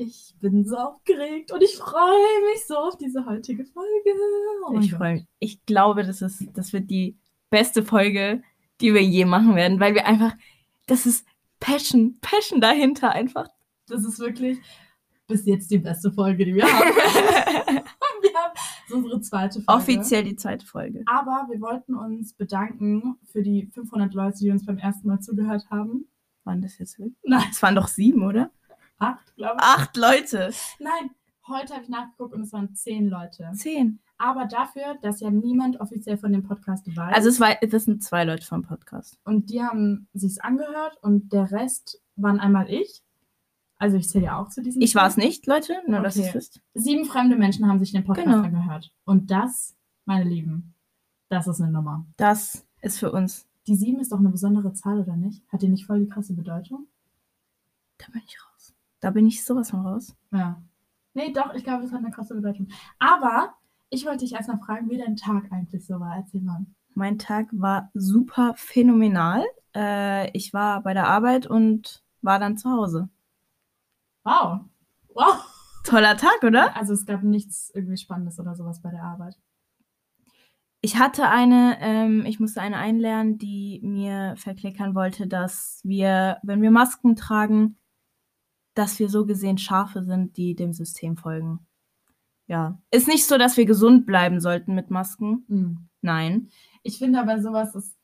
Ich bin so aufgeregt und ich freue mich so auf diese heutige Folge. Oh ich freue mich. Ich glaube, das, ist, das wird die beste Folge, die wir je machen werden, weil wir einfach, das ist Passion, Passion dahinter einfach. Das ist wirklich bis jetzt die beste Folge, die wir haben. wir haben das ist unsere zweite Folge. Offiziell die zweite Folge. Aber wir wollten uns bedanken für die 500 Leute, die uns beim ersten Mal zugehört haben. Waren das jetzt wirklich? Nein, Es waren doch sieben, oder? Acht, glaube ich. Acht Leute. Nein, heute habe ich nachgeguckt und es waren zehn Leute. Zehn. Aber dafür, dass ja niemand offiziell von dem Podcast weiß. Also es war, das sind zwei Leute vom Podcast. und die haben sich's angehört und der Rest waren einmal ich. Also ich zähle ja auch zu diesen. Ich war es nicht, Leute, nur dass ihr Okay. es wisst. Sieben fremde Menschen haben sich den Podcast Genau. angehört. Und das, meine Lieben, das ist eine Nummer. Das ist für uns. Die sieben ist doch eine besondere Zahl, oder nicht? Hat die nicht voll die krasse Bedeutung? Da bin ich raus. Da bin ich sowas von raus. Ja. Nee, doch, ich glaube, das hat eine krasse Bedeutung. Aber ich wollte dich erstmal fragen, wie dein Tag eigentlich so war. Erzähl mal. Mein Tag war super phänomenal. Äh, ich war bei der Arbeit und war dann zu Hause. Wow. Wow. Toller Tag, oder? Also es gab nichts irgendwie Spannendes oder sowas bei der Arbeit. Ich hatte eine, ähm, ich musste eine einlernen, die mir verklickern wollte, dass wir, wenn wir Masken tragen, dass wir so gesehen Schafe sind, die dem System folgen. Ja. Ist nicht so, dass wir gesund bleiben sollten mit Masken. Hm. Nein. Ich finde aber sowas ist.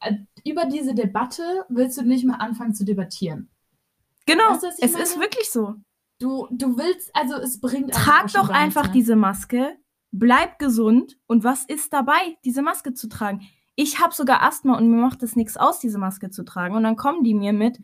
äh, Über diese Debatte willst du nicht mehr anfangen zu debattieren. Genau. Weißt du, es meine? ist wirklich so. Du, du willst, also es bringt Trag doch einfach diese Maske, bleib gesund und was ist dabei, diese Maske zu tragen? Ich habe sogar Asthma und mir macht es nichts aus, diese Maske zu tragen. Und dann kommen die mir mit,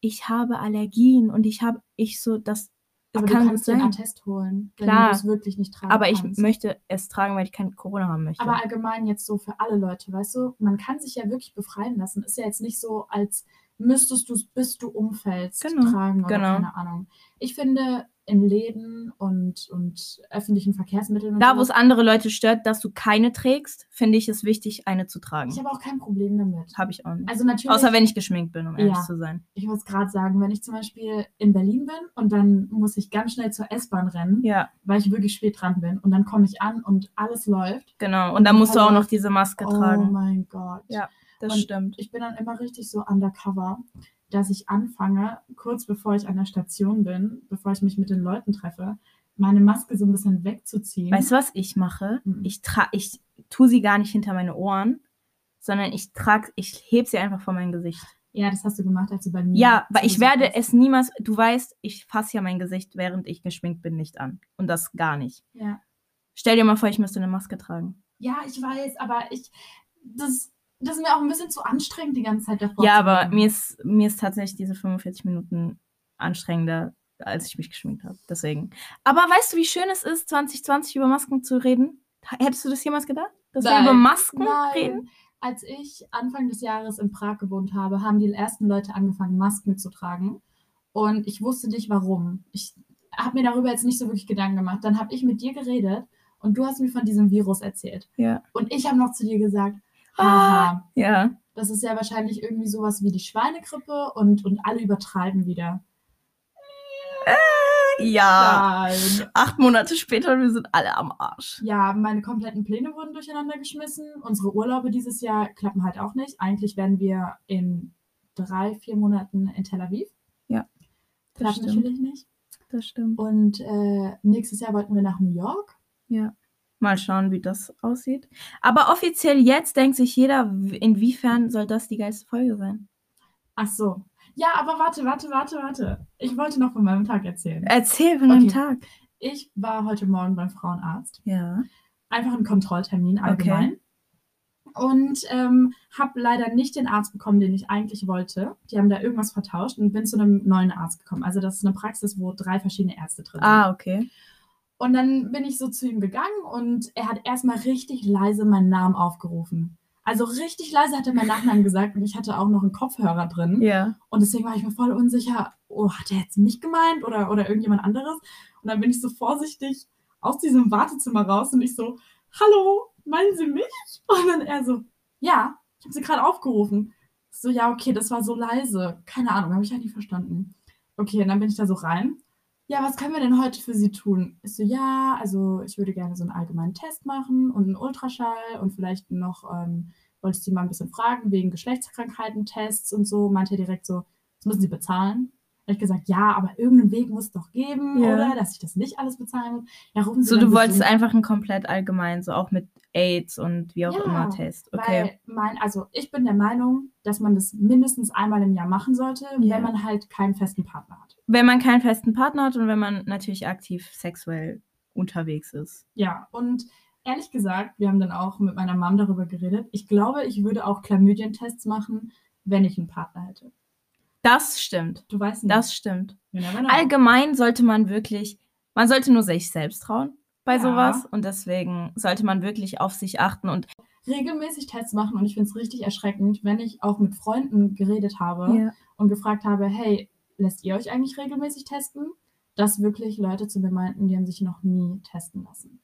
ich habe Allergien und ich habe, ich so, das Aber kann du kannst gut den sein. Attest holen, wenn Klar. du es wirklich nicht tragen Aber ich kannst. möchte es tragen, weil ich kein Corona haben möchte. Aber allgemein jetzt so für alle Leute, weißt du, man kann sich ja wirklich befreien lassen. Ist ja jetzt nicht so, als müsstest du es, bis du umfällst, Genau, tragen oder genau. keine Ahnung. Ich finde, in Läden und, und öffentlichen Verkehrsmitteln und da, wo es andere Leute stört, dass du keine trägst, finde ich es wichtig, eine zu tragen. ich habe auch kein Problem damit. Habe ich auch nicht. Also natürlich, Außer wenn ich geschminkt bin, um ehrlich Ja. zu sein. ich muss gerade sagen, wenn ich zum Beispiel in Berlin bin und dann muss ich ganz schnell zur S-Bahn rennen, Ja, weil ich wirklich spät dran bin und dann komme ich an und alles läuft. genau. Und dann musst du auch Also- noch diese Maske Oh tragen. mein Gott. Ja. Das Und stimmt. ich bin dann immer richtig so undercover, dass ich anfange, kurz bevor ich an der Station bin, bevor ich mich mit den Leuten treffe, meine Maske so ein bisschen wegzuziehen. Weißt du, was ich mache? Mhm. Ich tra ich tue sie gar nicht hinter meine Ohren, sondern ich trage, ich heb sie einfach vor mein Gesicht. ja, das hast du gemacht, als du bei mir. Ja, weil ich werde hast. es niemals, du weißt, ich fasse ja mein Gesicht, während ich geschminkt bin, nicht an. Und das gar nicht. Ja. Stell dir mal vor, ich müsste eine Maske tragen. ja, ich weiß, aber ich. Das, das ist mir auch ein bisschen zu anstrengend, die ganze Zeit davor. ja, aber mir ist, mir ist tatsächlich diese 45 Minuten anstrengender, als ich mich geschminkt habe. Deswegen. Aber weißt du, wie schön es ist, 2020 über Masken zu reden? Hättest du das jemals gedacht? Dass wir Nein. über Masken Nein. reden? Als ich Anfang des Jahres in Prag gewohnt habe, haben die ersten Leute angefangen, Masken zu tragen. Und ich wusste nicht warum. Ich habe mir darüber jetzt nicht so wirklich Gedanken gemacht. Dann habe ich mit dir geredet und du hast mir von diesem Virus erzählt. Ja. Und ich habe noch zu dir gesagt, Ah. haha, Ja. das ist ja wahrscheinlich irgendwie sowas wie die Schweinegrippe und, und alle übertreiben wieder. Ja. Nein. Acht Monate später, wir sind alle am Arsch. Ja, meine kompletten Pläne wurden durcheinander geschmissen. Unsere Urlaube dieses Jahr klappen halt auch nicht. Eigentlich werden wir in drei, vier Monaten in Tel Aviv. Das Klappt stimmt. natürlich nicht. Das stimmt. Und äh, nächstes Jahr wollten wir nach New York. Ja. Mal schauen, wie das aussieht. Aber offiziell jetzt denkt sich jeder, inwiefern soll das die geilste Folge sein? Ach so. Ja, aber warte, warte, warte, warte. Ich wollte noch von meinem Tag erzählen. Erzähl von deinem Okay. Tag. Ich war heute Morgen beim Frauenarzt. Ja. Einfach ein Kontrolltermin allgemein. Und ähm, habe leider nicht den Arzt bekommen, den ich eigentlich wollte. Die haben da irgendwas vertauscht und bin zu einem neuen Arzt gekommen. Also das ist eine Praxis, wo drei verschiedene Ärzte drin sind. Ah, okay. Und dann bin ich so zu ihm gegangen und er hat erstmal richtig leise meinen Namen aufgerufen. Also richtig leise hat er meinen Nachnamen gesagt und ich hatte auch noch einen Kopfhörer drin. Ja. Und deswegen war ich mir voll unsicher, oh, hat er jetzt mich gemeint oder, oder irgendjemand anderes? Und dann bin ich so vorsichtig aus diesem Wartezimmer raus und ich so, hallo, meinen Sie mich? Und dann er so, ja, ich habe Sie gerade aufgerufen. So, ja, okay, das war so leise. Keine Ahnung, habe ich halt nicht verstanden. Okay, und dann bin ich da so rein ja, was können wir denn heute für Sie tun? Ich so, ja, also ich würde gerne so einen allgemeinen Test machen und einen Ultraschall und vielleicht noch, ähm, wollte ich Sie mal ein bisschen fragen wegen Geschlechtskrankheiten-Tests und so. Meinte er direkt so, das müssen Sie bezahlen. Da habe ich gesagt, ja, aber irgendeinen Weg muss es doch geben, Ja. oder? Dass ich das nicht alles bezahlen muss. Ja, rufen Sie So, du wolltest einfach ein komplett allgemein, so auch mit AIDS und wie auch Ja, immer Test. Okay. Weil mein, also ich bin der Meinung, dass man das mindestens einmal im Jahr machen sollte, Ja. wenn man halt keinen festen Partner hat. Wenn man keinen festen Partner hat und wenn man natürlich aktiv sexuell unterwegs ist. Ja, und ehrlich gesagt, wir haben dann auch mit meiner Mom darüber geredet. Ich glaube, ich würde auch Chlamydien-Tests machen, wenn ich einen Partner hätte. Das stimmt. Du weißt nicht. Das stimmt. Allgemein sollte man wirklich, man sollte nur sich selbst trauen bei Ja. sowas und deswegen sollte man wirklich auf sich achten und regelmäßig Tests machen und ich finde es richtig erschreckend, wenn ich auch mit Freunden geredet habe und gefragt habe, hey, lässt ihr euch eigentlich regelmäßig testen? Dass wirklich Leute zu mir meinten, die haben sich noch nie testen lassen.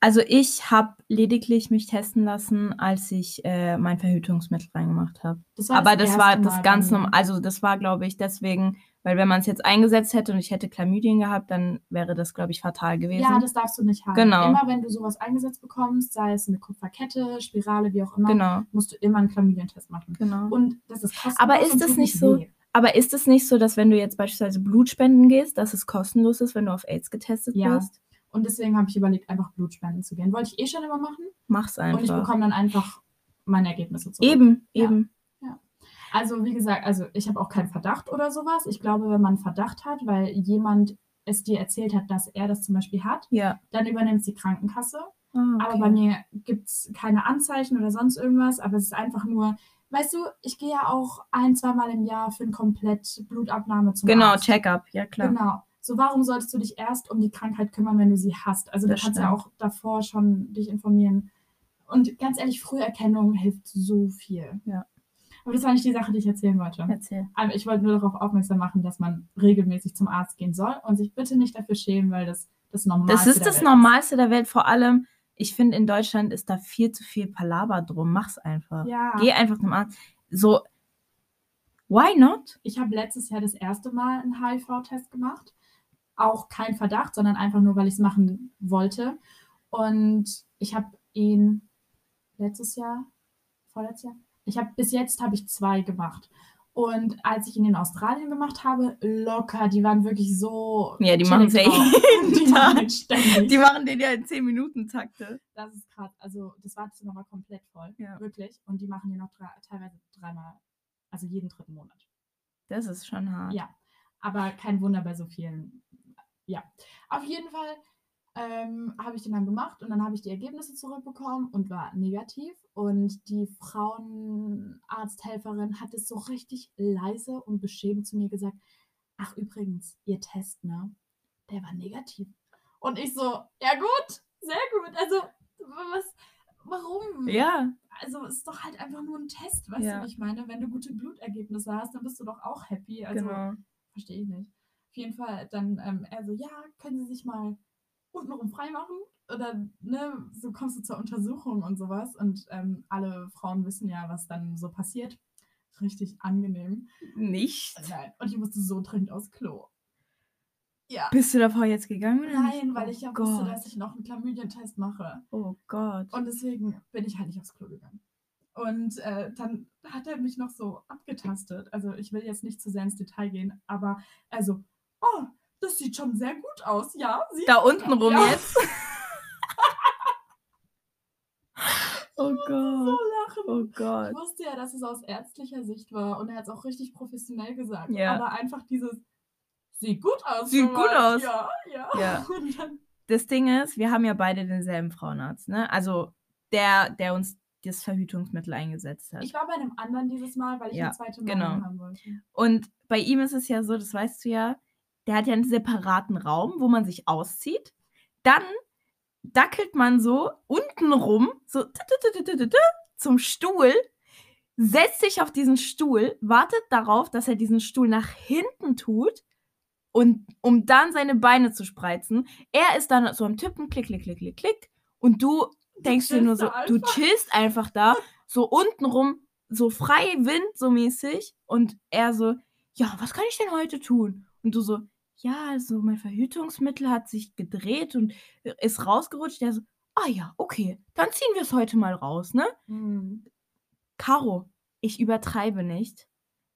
Also ich habe lediglich mich testen lassen, als ich äh, mein Verhütungsmittel reingemacht habe. Aber das war das Mal ganz normal. Also das war, glaube ich, deswegen, weil wenn man es jetzt eingesetzt hätte und ich hätte Chlamydien gehabt, dann wäre das, glaube ich, fatal gewesen. Ja, das darfst du nicht haben. Genau. Immer wenn du sowas eingesetzt bekommst, sei es eine Kupferkette, Spirale, wie auch immer, genau, musst du immer einen Chlamydientest machen. genau. Und das ist kostenlos. Aber ist das nicht so- weh. Aber ist es nicht so, dass wenn du jetzt beispielsweise Blut spenden gehst, dass es kostenlos ist, wenn du auf AIDS getestet Ja. wirst? Und deswegen habe ich überlegt, einfach Blutspenden zu gehen. Wollte ich eh schon immer machen. Mach's Und ich einfach. bekomme dann einfach meine Ergebnisse zurück. Eben, Ja. eben. Also wie gesagt, also ich habe auch keinen Verdacht oder sowas. Ich glaube, wenn man Verdacht hat, weil jemand es dir erzählt hat, dass er das zum Beispiel hat, Ja. dann übernimmt die Krankenkasse. Ah, Aber okay. bei mir gibt es keine Anzeichen oder sonst irgendwas. Aber es ist einfach nur, weißt du, ich gehe ja auch ein, zweimal im Jahr für eine komplett Blutabnahme zum Genau. Check-up, ja klar. Genau. So, warum solltest du dich erst um die Krankheit kümmern, wenn du sie hast? Also Das du kannst ja stimmt. auch davor schon dich informieren. Und ganz ehrlich, Früherkennung hilft so viel. Ja. Aber das war nicht die Sache, die ich erzählen wollte. Erzähl. Aber ich wollte nur darauf aufmerksam machen, dass man regelmäßig zum Arzt gehen soll und sich bitte nicht dafür schämen, weil das das Normalste Das ist das Normalste der Welt. Vor allem, ich finde, in Deutschland ist da viel zu viel Palaver drum. Mach's einfach. Ja. Geh einfach zum Arzt. So, why not? Ich habe letztes Jahr das erste Mal einen HIV-Test gemacht. Auch kein Verdacht, sondern einfach nur, weil ich es machen wollte. Und ich habe ihn letztes Jahr, vorletztes Jahr, ich habe bis jetzt habe ich zwei gemacht. Und als ich ihn in Australien gemacht habe, locker, die waren wirklich so. Ja, die chillig machen's ja jeden Die Tag. machen. Die machen den ja in 10 Minuten Takte. Das ist krass. Also das Wartezimmer war komplett voll. Ja. Wirklich. Und die machen die noch drei, teilweise dreimal, also jeden dritten Monat. Das ist schon hart. Ja. Aber kein Wunder bei so vielen. Ja. Auf jeden Fall ähm, habe ich den dann gemacht und dann habe ich die Ergebnisse zurückbekommen und war negativ. Und die Frauenarzthelferin hat es so richtig leise und beschämt zu mir gesagt: Ach, übrigens, ihr Test, ne? Der war negativ. Und ich so, ja gut, sehr gut. Also, was, warum? Ja, Also, es ist doch halt einfach nur ein Test, weißt Ja. du, wie ich meine? Wenn du gute Blutergebnisse hast, dann bist du doch auch happy. Also, genau. verstehe ich nicht. Auf jeden Fall dann ähm, er so, ja, können Sie sich mal untenrum frei machen? Oder, ne, so kommst du zur Untersuchung und sowas. Und ähm, alle Frauen wissen ja, was dann so passiert. Richtig angenehm. Nicht? Nein. Und ich musste so dringend aufs Klo. Ja. Bist du davor jetzt gegangen? Nein, weil oh ich ja Gott. wusste, dass ich noch einen Chlamydien-Test mache. Oh Gott. Und deswegen bin ich halt nicht aufs Klo gegangen. Und äh, dann hat er mich noch so abgetastet. Also ich will jetzt nicht zu sehr ins Detail gehen, aber also, oh, das sieht schon sehr gut aus. Ja, da unten rum Ja. jetzt? oh so Gott. lachen. Oh Ich Gott. wusste ja, dass es aus ärztlicher Sicht war und er hat es auch richtig professionell gesagt. Ja. Aber einfach dieses, sieht gut aus. Sieht gut aus. Ja, ja. Ja. Das Ding ist, wir haben ja beide denselben Frauenarzt, ne? Also der, der uns das Verhütungsmittel eingesetzt hat. ich war bei einem anderen dieses Mal, weil ich Ja, eine zweite genau. Meinung haben wollte. Und bei ihm ist es ja so, das weißt du ja, der hat ja einen separaten Raum, wo man sich auszieht. Dann dackelt man so unten rum, so zum Stuhl, setzt sich auf diesen Stuhl, wartet darauf, dass er diesen Stuhl nach hinten tut und um dann seine Beine zu spreizen. Er ist dann so am Tippen, klick, klick, klick, klick, klick. Und du denkst dir nur so, du chillst einfach da, so untenrum, so frei Wind, so mäßig. Und er so, ja, was kann ich denn heute tun? Und du so, ja, also mein Verhütungsmittel hat sich gedreht und ist rausgerutscht. Der so, ah ja, okay, dann ziehen wir es heute mal raus, ne? Mhm. Caro, ich übertreibe nicht.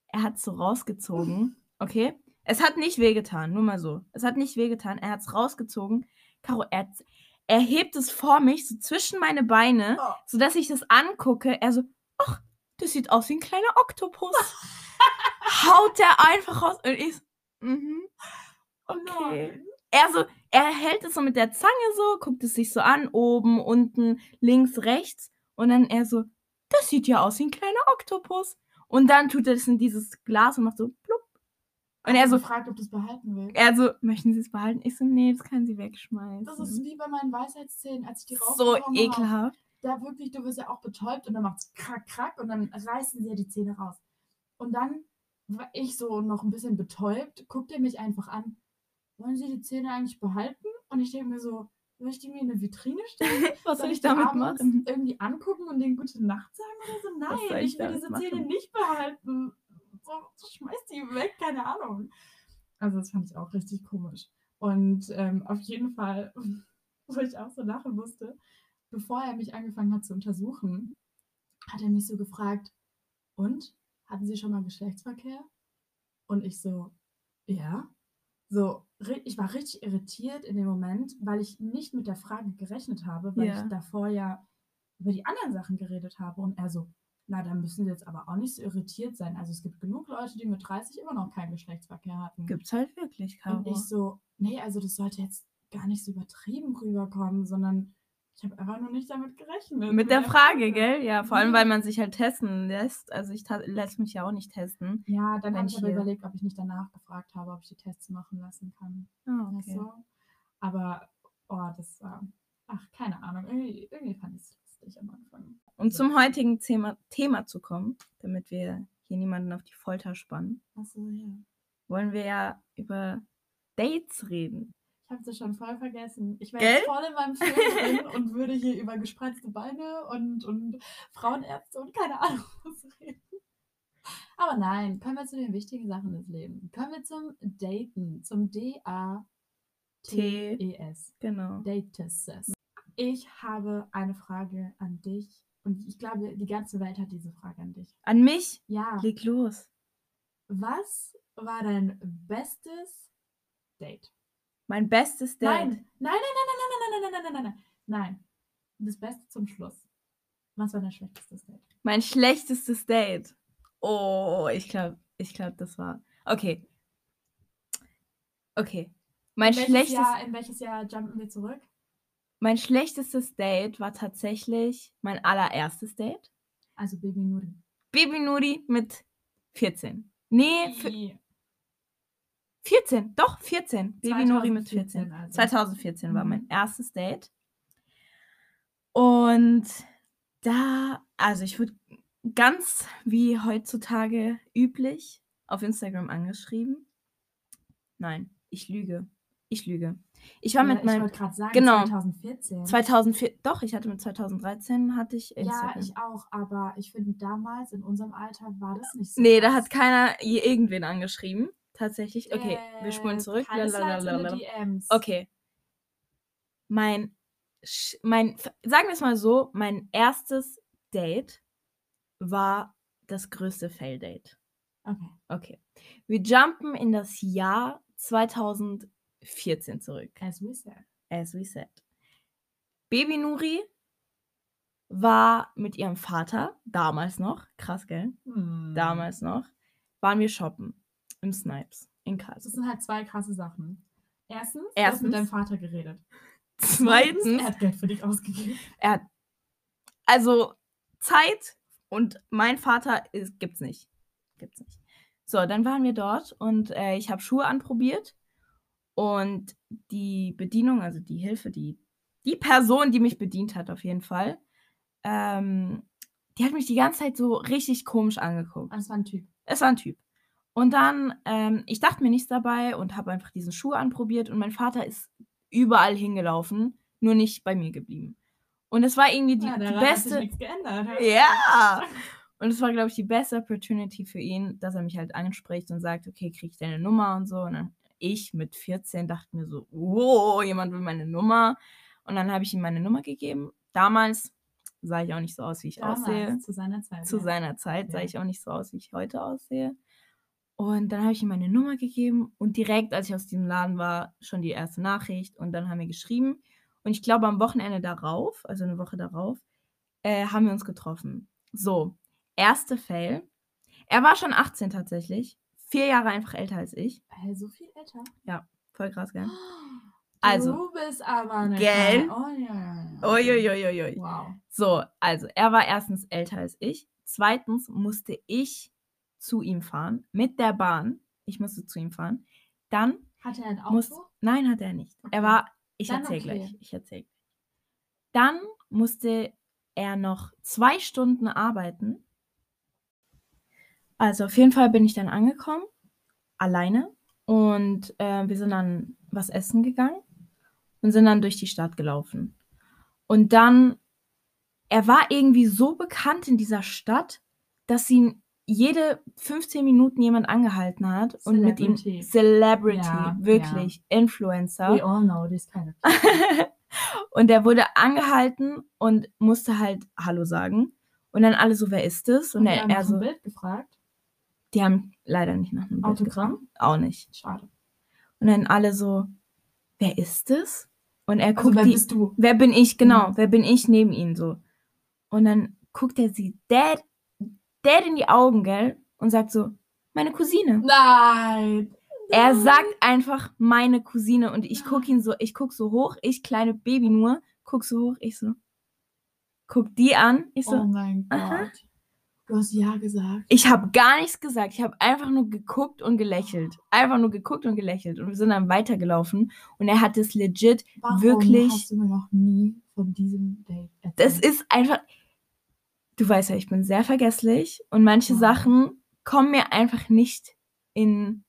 Er hat so rausgezogen, okay? Es hat nicht wehgetan, nur mal so. Es hat nicht wehgetan. Er hat es rausgezogen. Caro, er, er hebt es vor mich, so zwischen meine Beine, Oh. sodass ich das angucke. Er so, ach, das sieht aus wie ein kleiner Oktopus. Haut er einfach raus. Und ich so, mhm. Oh Okay. nein. Er so, er hält es so mit der Zange so, guckt es sich so an, oben, unten, links, rechts. Und dann er so, das sieht ja aus wie ein kleiner Oktopus. Und dann tut er es in dieses Glas und macht so, plupp. Und er so, du gefragt, ob du es behalten willst. er so, möchten Sie es behalten? Ich so, nee, das kann sie wegschmeißen. Das ist wie bei meinen Weisheitszähnen, als ich die so rausbekommen habe. ekelhaft. Da wirklich, du wirst ja auch betäubt und dann macht's krack, krack und dann reißen sie ja die Zähne raus. Und dann war ich so noch ein bisschen betäubt, guckt er mich einfach an. Wollen Sie die Zähne eigentlich behalten? Und ich denke mir so, soll ich die mir in eine Vitrine stellen? Was Soll soll ich damit machen? irgendwie angucken und denen gute Nacht sagen oder so? Nein, ich ich will diese Zähne machen? nicht behalten. So, so schmeiß die weg, keine Ahnung. Also das fand ich auch richtig komisch. Und ähm, auf jeden Fall, wo ich auch so lachen musste, bevor er mich angefangen hat zu untersuchen, hat er mich so gefragt, und? Hatten Sie schon mal Geschlechtsverkehr? Und ich so, ja. So, ich war richtig irritiert in dem Moment, weil ich nicht mit der Frage gerechnet habe, weil Ja. ich davor ja über die anderen Sachen geredet habe. Und er so, na, da müssen Sie jetzt aber auch nicht so irritiert sein. Also es gibt genug Leute, die mit 30 immer noch keinen Geschlechtsverkehr hatten. Gibt's halt wirklich, Und Caro. ich so, nee, also das sollte jetzt gar nicht so übertrieben rüberkommen, sondern ich habe einfach nur nicht damit gerechnet. Mit der Frage, gell? Ja, vor allem, weil man sich halt testen lässt. Also ich lässt mich ja auch nicht testen. Ja, dann habe ich aber überlegt, ob ich nicht danach gefragt habe, ob ich die Tests machen lassen kann. Ah, Weißt du? Aber, oh, das war, ach, keine Ahnung, irgendwie, irgendwie fand ich es lustig am Anfang. Um zum heutigen Thema, Thema zu kommen, damit wir hier niemanden auf die Folter spannen, Achso, ja. wollen wir ja über Dates reden. Ich habe das schon voll vergessen. Ich wäre jetzt voll in meinem Film drin und würde hier über gespreizte Beine und, und Frauenärzte und keine Ahnung was reden. Aber nein, kommen wir zu den wichtigen Sachen des Lebens. Kommen wir zum Daten, zum D-A-T-E-S. Genau. Dates. Ich habe eine Frage an dich und ich glaube, die ganze Welt hat diese Frage an dich. An mich? Ja, Leg los. was war dein bestes Date? Mein bestes Date. Nein, nein, nein, nein, nein, nein, nein, nein, nein, nein, nein, nein. Das Beste zum Schluss. Was war dein schlechtestes Date? Mein schlechtestes Date. Oh, ich glaube, ich glaube, das war. Okay. Okay. Mein in, welches schlechtes, Jahr, in welches Jahr jumpen wir zurück? mein schlechtestes Date war tatsächlich mein allererstes Date. Also Baby Nuri. Baby Nuri mit 14. Nee, 14. Doch, 14. Baby Nuri mit 2014 14. also. 2014 war Mhm. mein erstes Date. Und da, also ich wurde ganz wie heutzutage üblich auf Instagram angeschrieben. Nein, ich lüge. Ich lüge. Ich war Ja, mit ich meinem wollte gerade sagen, genau. 2014. 2004, doch, ich hatte mit 2013 hatte ich ja, Instagram. ich auch, aber ich finde damals in unserem Alter war das nicht so. nee, da krass. hat keiner je irgendwen angeschrieben. Tatsächlich. Okay, wir Äh, spulen zurück. In Lalalala. die DMs. Okay. Mein, mein, sagen wir es mal so, mein erstes Date war das größte Fail-Date. Okay. Okay. Wir jumpen in das Jahr 2014 zurück. As we said. As we said. Baby Nuri war mit ihrem Vater, damals noch, krass, gell? Hm. Damals noch, waren wir shoppen im Snipes in Das Karlsruhe. sind halt zwei krasse Sachen. Erstens, du hast Erstens. mit deinem Vater geredet. Zweitens, er hat Geld für dich ausgegeben. er hat also Zeit und mein Vater ist, gibt's nicht. Gibt's nicht. So, dann waren wir dort und äh, ich habe Schuhe anprobiert und die Bedienung, also die Hilfe, die die Person, die mich bedient hat, auf jeden Fall, ähm, die hat mich die ganze Zeit so richtig komisch angeguckt. Ah, Das war ein Typ. Es war ein Typ. Und dann, ähm, ich dachte mir nichts dabei und habe einfach diesen Schuh anprobiert und mein Vater ist überall hingelaufen, nur nicht bei mir geblieben. Und es war irgendwie die, ja, die hat sich beste. nichts geändert. Ja! Und es war, glaube ich, die beste Opportunity für ihn, dass er mich halt anspricht und sagt, okay, krieg ich deine Nummer und so. Und dann, ich mit 14 dachte mir so, wow, jemand will meine Nummer. Und dann habe ich ihm meine Nummer gegeben. Damals sah ich auch nicht so aus, wie ich Damals, aussehe. Zu seiner Zeit. Zu ja. seiner Zeit sah ich auch nicht so aus, wie ich heute aussehe. Und dann habe ich ihm meine Nummer gegeben und direkt, als ich aus diesem Laden war, schon die erste Nachricht und dann haben wir geschrieben. Und ich glaube, am Wochenende darauf, also eine Woche darauf, äh, haben wir uns getroffen. So, erste Fail. Er war schon 18 tatsächlich. Vier Jahre einfach älter als ich. Hey, so viel älter. Voll krass, gell? Du Also, bist aber eine Gell? Oh ja, ja, ja. uiuiuiui. Wow. So, also er war erstens älter als ich. Zweitens musste ich zu ihm fahren mit der Bahn. Ich musste zu ihm fahren. Dann Hat er ein Auto? muss. Nein, hatte er nicht. Er Okay. war. Ich erzähle okay. gleich. Ich erzähle. Dann musste er noch zwei Stunden arbeiten. Also auf jeden Fall bin ich dann angekommen, alleine. Und äh, wir sind dann was essen gegangen und sind dann durch die Stadt gelaufen. Und dann, er war irgendwie so bekannt in dieser Stadt, dass ihn jede 15 Minuten jemand angehalten hat und mit ihm Celebrity. Ja, wirklich Influencer. We all know this kind of und er wurde angehalten und musste halt Hallo sagen. Und dann alle so, wer ist das? Und wir er, haben er so, Bild gefragt. die haben leider nicht nach einem Bild Autogramm? gefragt. Auch nicht. Schade. Und dann alle so, wer ist das? Und er Also guckt wer die, bist du? wer bin ich, genau, Mhm. wer bin ich neben ihm so. Und dann guckt er sie dead, dead in die Augen, gell? Und sagt so, meine Cousine. Nein. Er sagt einfach meine Cousine und ich guck ihn so, ich guck so hoch, ich kleine Baby nur, guck so hoch, ich so, guck die an, ich so, Oh mein aha. Gott. Du hast ja gesagt. ich habe gar nichts gesagt, ich habe einfach nur geguckt und gelächelt, einfach nur geguckt und gelächelt und wir sind dann weitergelaufen und er hat es legit, Warum Wirklich? hast du mir noch nie von diesem Date erzählt? das ist einfach, du weißt ja, ich bin sehr vergesslich und manche Wow. Sachen kommen mir einfach nicht in,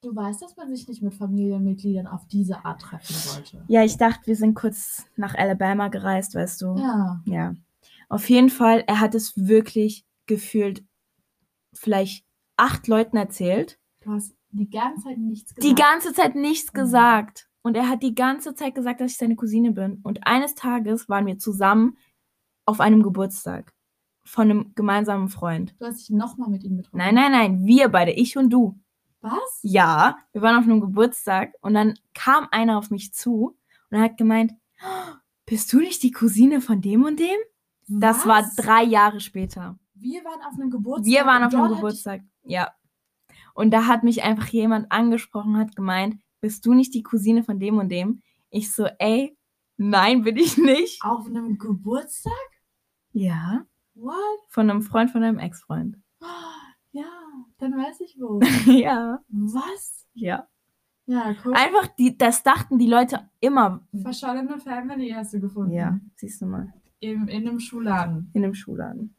Du weißt, dass man sich nicht mit Familienmitgliedern auf diese Art treffen sollte. ja, ich dachte, wir sind kurz nach Alabama gereist, weißt du. Ja. Ja. Auf jeden Fall, er hat es wirklich gefühlt vielleicht acht Leuten erzählt. Du hast die ganze Zeit nichts gesagt. Die ganze Zeit nichts Mhm. gesagt. Und er hat die ganze Zeit gesagt, dass ich seine Cousine bin. Und eines Tages waren wir zusammen auf einem Geburtstag von einem gemeinsamen Freund. Du hast dich nochmal mit ihm getroffen. Nein, nein, nein, wir beide, ich und du. Was? Ja, wir waren auf einem Geburtstag und dann kam einer auf mich zu und hat gemeint, "Oh, bist du nicht die Cousine von dem und dem? Das war Was? drei Jahre später. Wir waren auf einem Geburtstag. Wir waren auf einem Geburtstag. Ja. Und da hat mich einfach jemand angesprochen, hat gemeint, bist du nicht die Cousine von dem und dem? Ich so, ey, nein, bin ich nicht. Auf einem Geburtstag? Ja. What? Von einem Freund von einem Ex-Freund. Ja, dann weiß ich wo. ja. Was? Ja. Ja, guck. Einfach, die, das dachten die Leute immer. Verschollene Family hast du gefunden. Ja, siehst du mal. Im, in einem Schuhladen. In einem Schuhladen.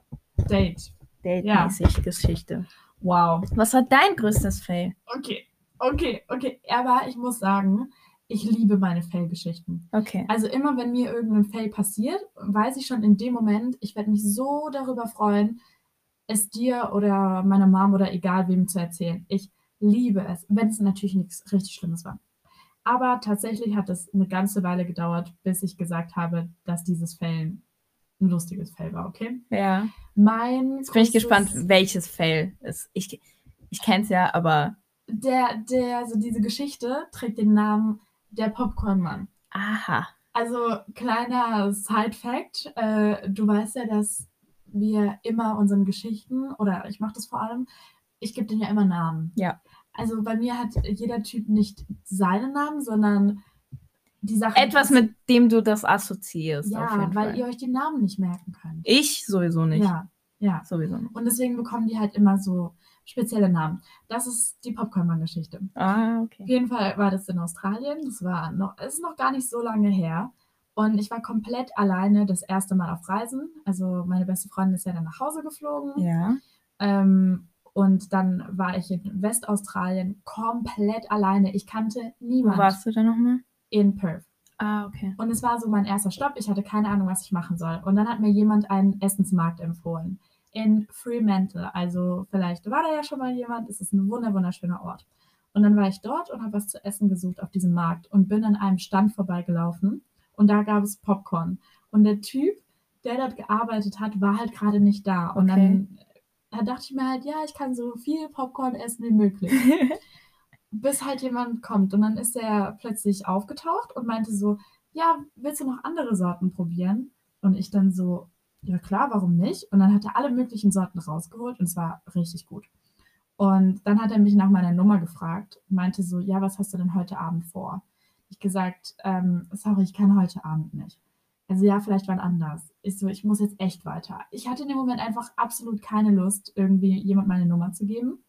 Date. Date-mäßig Geschichte. Wow. Was war dein größtes Fail? Okay, okay, okay. Aber ich muss sagen, ich liebe meine Fail-Geschichten. Okay. Also immer, wenn mir irgendein Fail passiert, weiß ich schon in dem Moment, ich werde mich so darüber freuen, es dir oder meiner Mom oder egal wem zu erzählen. Ich liebe es, wenn es natürlich nichts richtig Schlimmes war. Aber tatsächlich hat es eine ganze Weile gedauert, bis ich gesagt habe, dass dieses Fail ein lustiges Fail war, okay? Ja. Mein Jetzt bin ich gespannt, welches Fail ist. Ich, ich kenne es ja, aber. Der, der, also diese Geschichte trägt den Namen Der Popcornmann. Aha. Also kleiner Side-Fact, äh, du weißt ja, dass wir immer unseren Geschichten, oder ich mache das vor allem, ich gebe denen ja immer Namen. Ja. Also bei mir hat jeder Typ nicht seinen Namen, sondern die Sache. Etwas, mit dem du das assoziierst. Ja, weil ihr euch den Namen nicht merken könnt. Ich sowieso nicht. Ja, ja. Sowieso nicht. Und deswegen bekommen die halt immer so spezielle Namen. Das ist die Popcornmann-Geschichte. Ah, Auf okay. jeden Fall war das in Australien. Das war noch, es ist noch gar nicht so lange her. Und ich war komplett alleine das erste Mal auf Reisen. Also meine beste Freundin ist ja dann nach Hause geflogen. Ja. Ähm, und dann war ich in Westaustralien komplett alleine. Ich kannte Wo niemanden warst du da nochmal? in Perth. Ah, okay. Und es war so mein erster Stopp. Ich hatte keine Ahnung, was ich machen soll. Und dann hat mir jemand einen Essensmarkt empfohlen. In Fremantle. Also vielleicht war da ja schon mal jemand. Es ist ein wunder wunderschöner Ort. Und dann war ich dort und habe was zu essen gesucht auf diesem Markt und bin an einem Stand vorbeigelaufen und da gab es Popcorn. Und der Typ, der dort gearbeitet hat, war halt gerade nicht da. Und Okay. dann da dachte ich mir halt, ja, ich kann so viel Popcorn essen wie möglich. Bis halt jemand kommt. Und dann ist er plötzlich aufgetaucht und meinte so, ja, willst du noch andere Sorten probieren? Und ich dann so, ja klar, warum nicht? Und dann hat er alle möglichen Sorten rausgeholt und es war richtig gut. Und dann hat er mich nach meiner Nummer gefragt und meinte so, ja, was hast du denn heute Abend vor? Ich gesagt, ähm, sorry, ich kann heute Abend nicht. Also ja, vielleicht wann anders. Ich so, ich muss jetzt echt weiter. Ich hatte in dem Moment einfach absolut keine Lust, irgendwie jemand meine Nummer zu geben.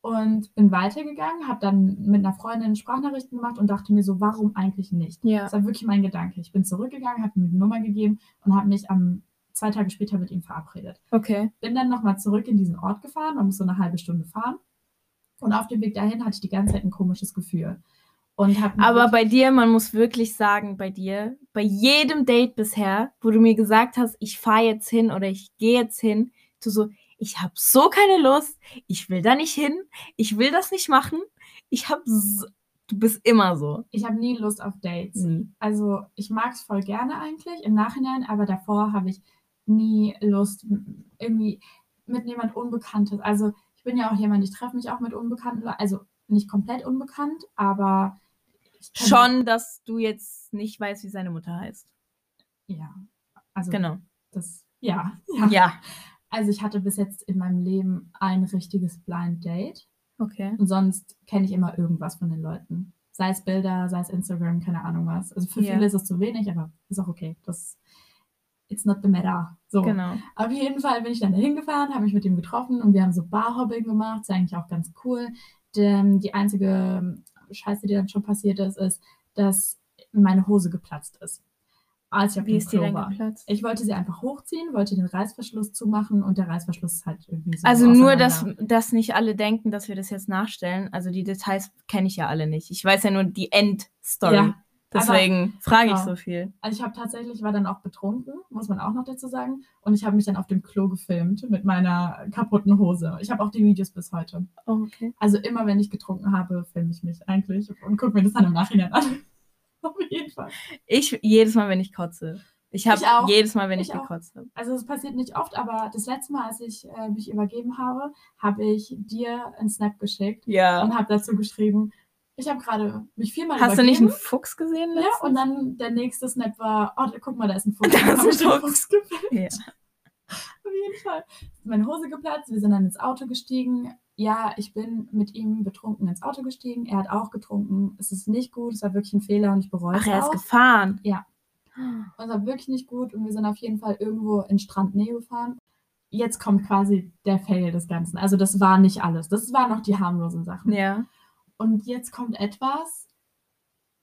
Und bin weitergegangen, habe dann mit einer Freundin Sprachnachrichten gemacht und dachte mir so, warum eigentlich nicht? ja. Das war wirklich mein Gedanke. Ich bin zurückgegangen, habe ihm die Nummer gegeben und habe mich am zwei Tage später mit ihm verabredet. Okay. Bin dann nochmal zurück in diesen Ort gefahren, man muss so eine halbe Stunde fahren. Und auf dem Weg dahin hatte ich die ganze Zeit ein komisches Gefühl. Und hab Aber bei dir, man muss wirklich sagen, bei dir, bei jedem Date bisher, wo du mir gesagt hast, ich fahre jetzt hin oder ich gehe jetzt hin, du so, ich habe so keine Lust, ich will da nicht hin, ich will das nicht machen, ich habe, du bist immer so. ich habe nie Lust auf Dates. Nie. Also ich mag es voll gerne eigentlich im Nachhinein, aber davor habe ich nie Lust irgendwie mit jemand Unbekanntes. Also ich bin ja auch jemand, ich treffe mich auch mit Unbekannten, also nicht komplett unbekannt, aber Schon, dass du jetzt nicht weißt, wie seine Mutter heißt. Ja, also Genau. das ja, ja. Ja. Also ich hatte bis jetzt in meinem Leben ein richtiges Blind Date Okay. und sonst kenne ich immer irgendwas von den Leuten. Sei es Bilder, sei es Instagram, keine Ahnung was. Also für Ja. viele ist es zu wenig, aber ist auch okay. Das it's not the matter. So. Genau. Auf jeden Fall bin ich dann dahin gefahren, habe mich mit ihm getroffen und wir haben so Barhopping gemacht. Ist eigentlich auch ganz cool. Denn die einzige Scheiße, die dann schon passiert ist, ist, dass meine Hose geplatzt ist. Als ich auf Wie ist die Klo denn war. geplatzt? Ich wollte sie einfach hochziehen, wollte den Reißverschluss zumachen und der Reißverschluss ist halt irgendwie so. Also nur, dass, dass nicht alle denken, dass wir das jetzt nachstellen. Also die Details kenne ich ja alle nicht. Ich weiß ja nur die Endstory. Ja, Deswegen frage ich genau. so viel. Also ich habe tatsächlich, war dann auch betrunken, muss man auch noch dazu sagen. Und ich habe mich dann auf dem Klo gefilmt mit meiner kaputten Hose. Ich habe auch die Videos bis heute. Oh, okay. Also immer, wenn ich getrunken habe, filme ich mich eigentlich und gucke mir das dann im Nachhinein an. auf jeden Fall. Ich jedes Mal, wenn ich kotze. Ich habe jedes Mal, wenn ich, Ich auch. gekotzt habe. Also es passiert nicht oft, aber das letzte Mal, als ich äh, mich übergeben habe, habe ich dir einen Snap geschickt Ja. und habe dazu geschrieben, ich habe gerade mich viermal Hast du übergeben. nicht einen Fuchs gesehen? Ja, letztens? und dann der nächste Snap war, oh, guck mal, da ist ein Fuchs. Da ist ein Fuchs. Fuchs. Ja. Auf jeden Fall. Meine Hose geplatzt, wir sind dann ins Auto gestiegen. Ja, ich bin mit ihm betrunken ins Auto gestiegen. Er hat auch getrunken. Es ist nicht gut, es war wirklich ein Fehler und ich bereue Ach, es er ist auch. gefahren. Ja. Und es war wirklich nicht gut und wir sind auf jeden Fall irgendwo in Strandnähe gefahren. Jetzt kommt quasi der Fail des Ganzen. Also das war nicht alles. Das waren noch die harmlosen Sachen. Ja. Und jetzt kommt etwas,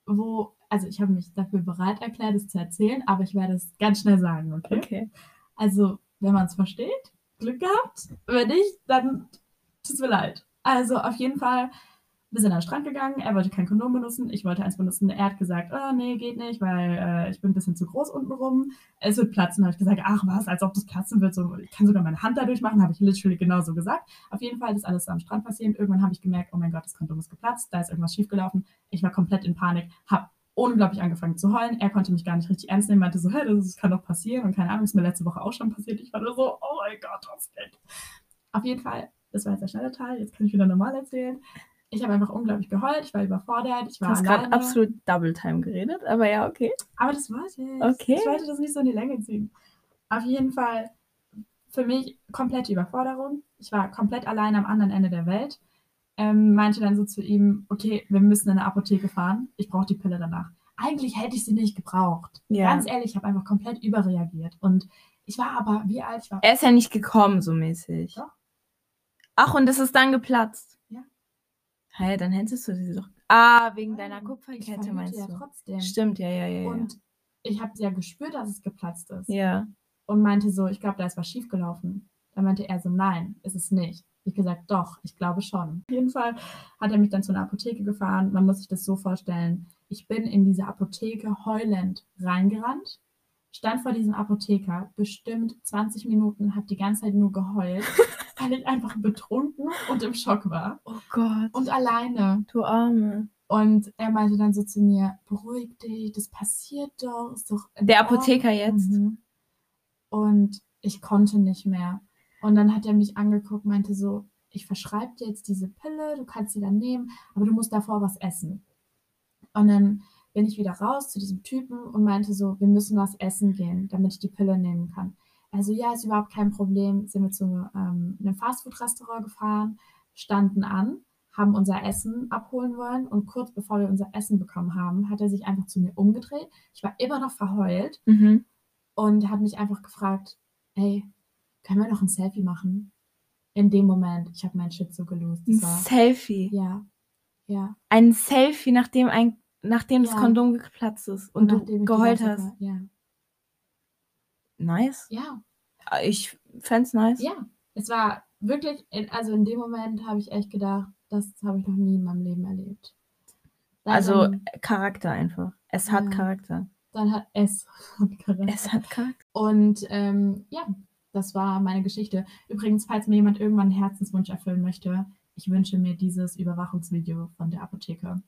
wo, also ich habe mich dafür bereit erklärt, es zu erzählen, aber ich werde es ganz schnell sagen, okay? Okay. Also, wenn man es versteht, Glück gehabt. Wenn nicht, dann tut es mir leid. Also, auf jeden Fall, wir sind an den Strand gegangen. Er wollte kein Kondom benutzen. Ich wollte eins benutzen. Er hat gesagt, oh, nee, geht nicht, weil äh, ich bin ein bisschen zu groß unten rum. Es wird platzen. habe ich gesagt, ach was, als ob das platzen wird. So, ich kann sogar meine Hand dadurch machen. Habe ich literally genauso gesagt. Auf jeden Fall ist alles am Strand passiert. Irgendwann habe ich gemerkt, oh mein Gott, das Kondom ist geplatzt. Da ist irgendwas schiefgelaufen. Ich war komplett in Panik. Habe unglaublich angefangen zu heulen. Er konnte mich gar nicht richtig ernst nehmen, meinte so, hey, das kann doch passieren und keine Ahnung, ist mir letzte Woche auch schon passiert. Ich war nur so, oh mein Gott, was geht? Auf jeden Fall, das war jetzt der schnelle Teil, jetzt kann ich wieder normal erzählen. Ich habe einfach unglaublich geheult, ich war überfordert, ich Du war hast gerade absolut Double Time geredet, aber ja, okay. Aber das wollte ich. Okay. Ich wollte das nicht so in die Länge ziehen. Auf jeden Fall für mich komplette Überforderung. Ich war komplett allein am anderen Ende der Welt. Ähm, meinte dann so zu ihm, okay, wir müssen in eine Apotheke fahren. Ich brauche die Pille danach. Eigentlich hätte ich sie nicht gebraucht. Ja. Ganz ehrlich, ich habe einfach komplett überreagiert. Und ich war aber, wie alt? Ich war Er ist ja nicht gekommen, so mäßig. Doch. Ach, und das ist dann geplatzt. Ja. Hey, dann hättest du sie doch. Ah, wegen deiner ich Kupferkette meinst ja du? trotzdem. Stimmt, ja, ja, ja. ja. Und ich habe ja gespürt, dass es geplatzt ist. ja. und meinte so, ich glaube, da ist was schiefgelaufen. Dann meinte er so, nein, ist es nicht. Ich gesagt, doch, ich glaube schon. Auf jeden Fall hat er mich dann zu einer Apotheke gefahren. Man muss sich das so vorstellen. Ich bin in diese Apotheke heulend reingerannt, stand vor diesem Apotheker, bestimmt 20 Minuten, habe die ganze Zeit nur geheult. weil ich einfach betrunken und im Schock war. Oh Gott. Und alleine. du Arme. Und er meinte dann so zu mir, beruhig dich, das passiert doch, ist doch Der Ordnung." Apotheker jetzt? Mhm. Und ich konnte nicht mehr. Und dann hat er mich angeguckt, meinte so, ich verschreibe dir jetzt diese Pille, du kannst sie dann nehmen, aber du musst davor was essen. Und dann bin ich wieder raus zu diesem Typen und meinte so, wir müssen was essen gehen, damit ich die Pille nehmen kann. Also ja, ist überhaupt kein Problem. Sind wir zu ähm, einem Fastfood-Restaurant gefahren, standen an, haben unser Essen abholen wollen und kurz bevor wir unser Essen bekommen haben, hat er sich einfach zu mir umgedreht. Ich war immer noch verheult Mhm. und hat mich einfach gefragt, hey, können wir noch ein Selfie machen? In dem Moment, ich habe meinen Shit so gelost. Ein Das war, Selfie. ja, ja. Ein Selfie, nachdem, ein, nachdem das Ja. Kondom geplatzt ist und, nachdem du geheult hast. Ja, Nice. ja, Ich fänd's nice. ja. Es war wirklich, in, also in dem Moment habe ich echt gedacht, das habe ich noch nie in meinem Leben erlebt. Dann, Also Charakter einfach. Es hat Ja. Charakter. dann hat es. Es hat Charakter. Und ähm, ja, das war meine Geschichte. Übrigens, falls mir jemand irgendwann einen Herzenswunsch erfüllen möchte, ich wünsche mir dieses Überwachungsvideo von der Apotheke.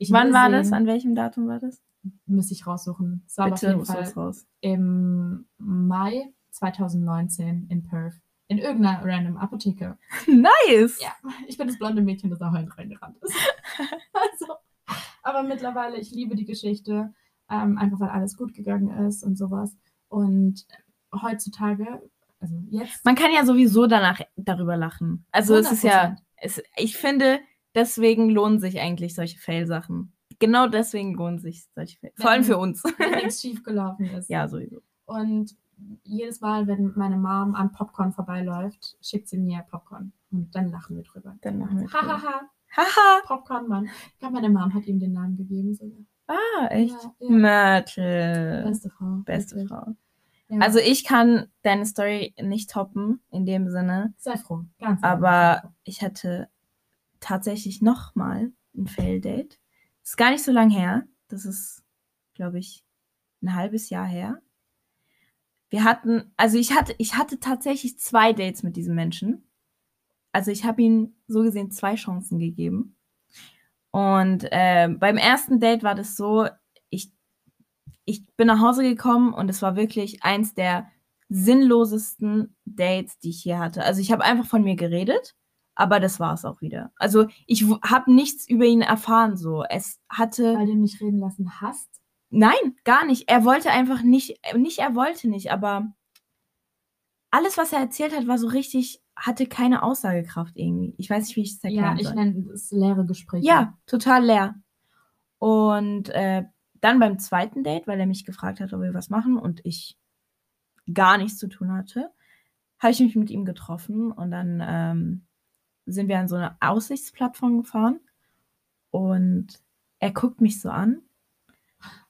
Ich Wann war sehen, das? An welchem Datum war das? Müsste ich raussuchen. Es war aber auf Bitte, jeden Fall raus. im Mai 2019 in Perth. In irgendeiner random Apotheke. Nice! Ja, ich bin das blonde Mädchen, das da halt reingerannt ist. also, aber mittlerweile, ich liebe die Geschichte, ähm, einfach weil alles gut gegangen ist und sowas. Und heutzutage, also jetzt, Man kann ja sowieso danach darüber lachen. Also es ist ja, 100%. es, ich finde, deswegen lohnen sich eigentlich solche Fail-Sachen. Genau deswegen lohnen sich solche Fail. Vor allem für uns. wenn nichts schief gelaufen ist. ja, sowieso. Und jedes Mal, wenn meine Mom an Popcorn vorbeiläuft, schickt sie mir Popcorn. Und dann lachen wir drüber. Dann lachen wir drüber. Hahaha, Haha! Popcorn, Mann. Ich glaube, meine Mom hat ihm den Namen gegeben sogar. Ah, echt? Ja, ja. Mörtel. Beste Frau. Beste wirklich. Frau. Ja. Also ich kann deine Story nicht toppen in dem Sinne, sei froh. Ganz aber froh. ich hatte tatsächlich nochmal ein Fail-Date. Ist gar nicht so lang her. Das ist, glaube ich, ein halbes Jahr her. Wir hatten, also ich hatte, ich hatte tatsächlich zwei Dates mit diesem Menschen. Also ich habe ihm so gesehen zwei Chancen gegeben. Und äh, beim ersten Date war das so, ich, ich bin nach Hause gekommen und es war wirklich eins der sinnlosesten Dates, die ich hier hatte. Also ich habe einfach von mir geredet, aber das war es auch wieder. Also ich habe nichts über ihn erfahren so. Es hatte Weil du ihn nicht reden lassen hast. Nein, gar nicht. Er wollte einfach nicht, äh, nicht er wollte nicht, aber alles, was er erzählt hat, war so richtig, hatte keine Aussagekraft irgendwie. Ich weiß nicht, wie ich es Ja, erklären ich soll. nenne es leere Gespräche. Ja, total leer. Und äh, dann beim zweiten Date, weil er mich gefragt hat, ob wir was machen und ich gar nichts zu tun hatte, habe ich mich mit ihm getroffen und dann ähm, sind wir an so eine Aussichtsplattform gefahren und er guckt mich so an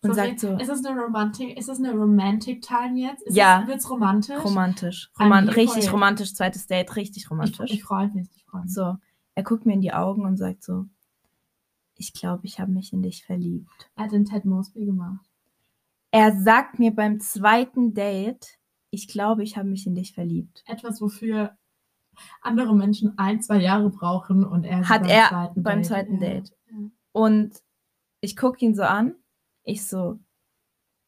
und So, sagt so, Ist es eine Romantik? Ist es eine Romantic Time jetzt? Ist Ja. Es, wird's romantisch? romantisch, Roman richtig it. romantisch, zweites Date, richtig Ich, romantisch. ich freue mich. Ich freue mich. So, er guckt mir in die Augen und sagt so, ich glaube, ich habe mich in dich verliebt. Er hat den Ted Mosby gemacht. Er sagt mir beim zweiten Date, ich glaube, ich habe mich in dich verliebt. Etwas, wofür andere Menschen ein, zwei Jahre brauchen und er Hat beim er zweiten beim Date. zweiten. Date. Ja. Und ich gucke ihn so an, ich so,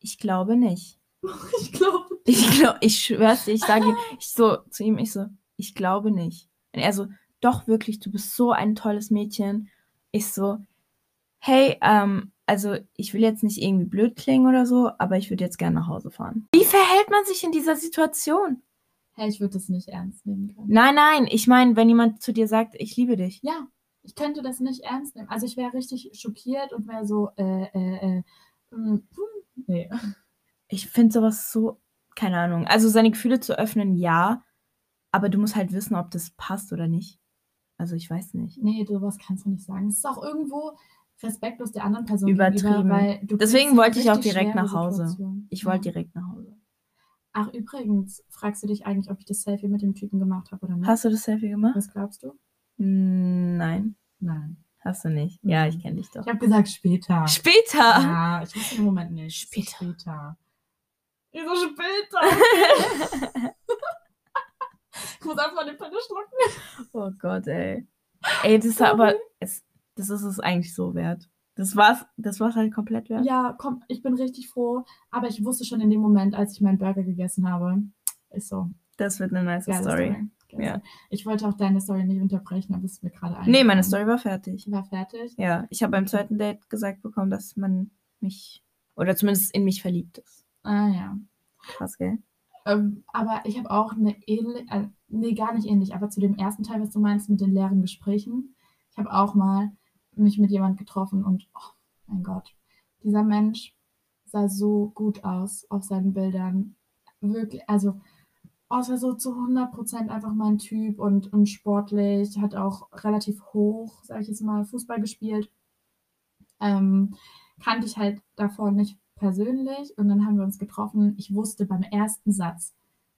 ich glaube nicht. Ich glaube. Ich glaube, ich schwör's dir, ich sage ihm, ich so zu ihm, ich so, ich glaube nicht. Und er so, doch wirklich, du bist so ein tolles Mädchen. Ich so, hey, ähm, also ich will jetzt nicht irgendwie blöd klingen oder so, aber ich würde jetzt gerne nach Hause fahren. Wie verhält man sich in dieser Situation? Hey, ich würde das nicht ernst nehmen können. Nein, nein, ich meine, wenn jemand zu dir sagt, ich liebe dich. Ja, ich könnte das nicht ernst nehmen. Also ich wäre richtig schockiert und wäre so, äh, äh, äh, hm, hm, nee. Ich finde sowas so, keine Ahnung. Also seine Gefühle zu öffnen, ja, aber du musst halt wissen, ob das passt oder nicht. Also ich weiß nicht. Nee, sowas kannst du nicht sagen. Es ist auch irgendwo respektlos der anderen Person Übertrieben. gegenüber, weil Deswegen wollte ich auch direkt nach Hause. Situationen. Ich Ja. wollte direkt nach Hause. Ach, übrigens, fragst du dich eigentlich, ob ich das Selfie mit dem Typen gemacht habe oder nicht? Hast du das Selfie gemacht? Was glaubst du? Mm, Nein, Nein. hast du nicht. Ja, ich kenne dich doch. Ich habe gesagt später. Später! Ja, ich wusste im Moment nicht. Später. Später. Wieso später? Ich muss erstmal den Pille schlucken. Oh Gott, ey. Ey, das ist aber, es, das ist es eigentlich so wert. Das war's, das war's halt komplett wert. Ja, komm, ich bin richtig froh. Aber ich wusste schon in dem Moment, als ich meinen Burger gegessen habe, ist so. Das wird eine nice geile Story. Geile Ja. Story. Ich wollte auch deine Story nicht unterbrechen, aber es ist mir gerade Nee, meine. Story war fertig. war fertig. Ja, ich habe beim zweiten Date gesagt bekommen, dass man mich, oder zumindest in mich verliebt ist. Ah ja. Krass, gell? Ähm, aber ich habe auch eine ähnliche, äh, nee, gar nicht ähnlich, aber zu dem ersten Teil, was du meinst mit den leeren Gesprächen. Ich habe auch mal mich mit jemand getroffen und, oh mein Gott, dieser Mensch sah so gut aus auf seinen Bildern. Wirklich, also, oh, war so zu 100% einfach mein Typ und, und sportlich, hat auch relativ hoch, sag ich jetzt mal, Fußball gespielt. Ähm, kannte ich halt davor nicht persönlich und dann haben wir uns getroffen. Ich wusste beim ersten Satz,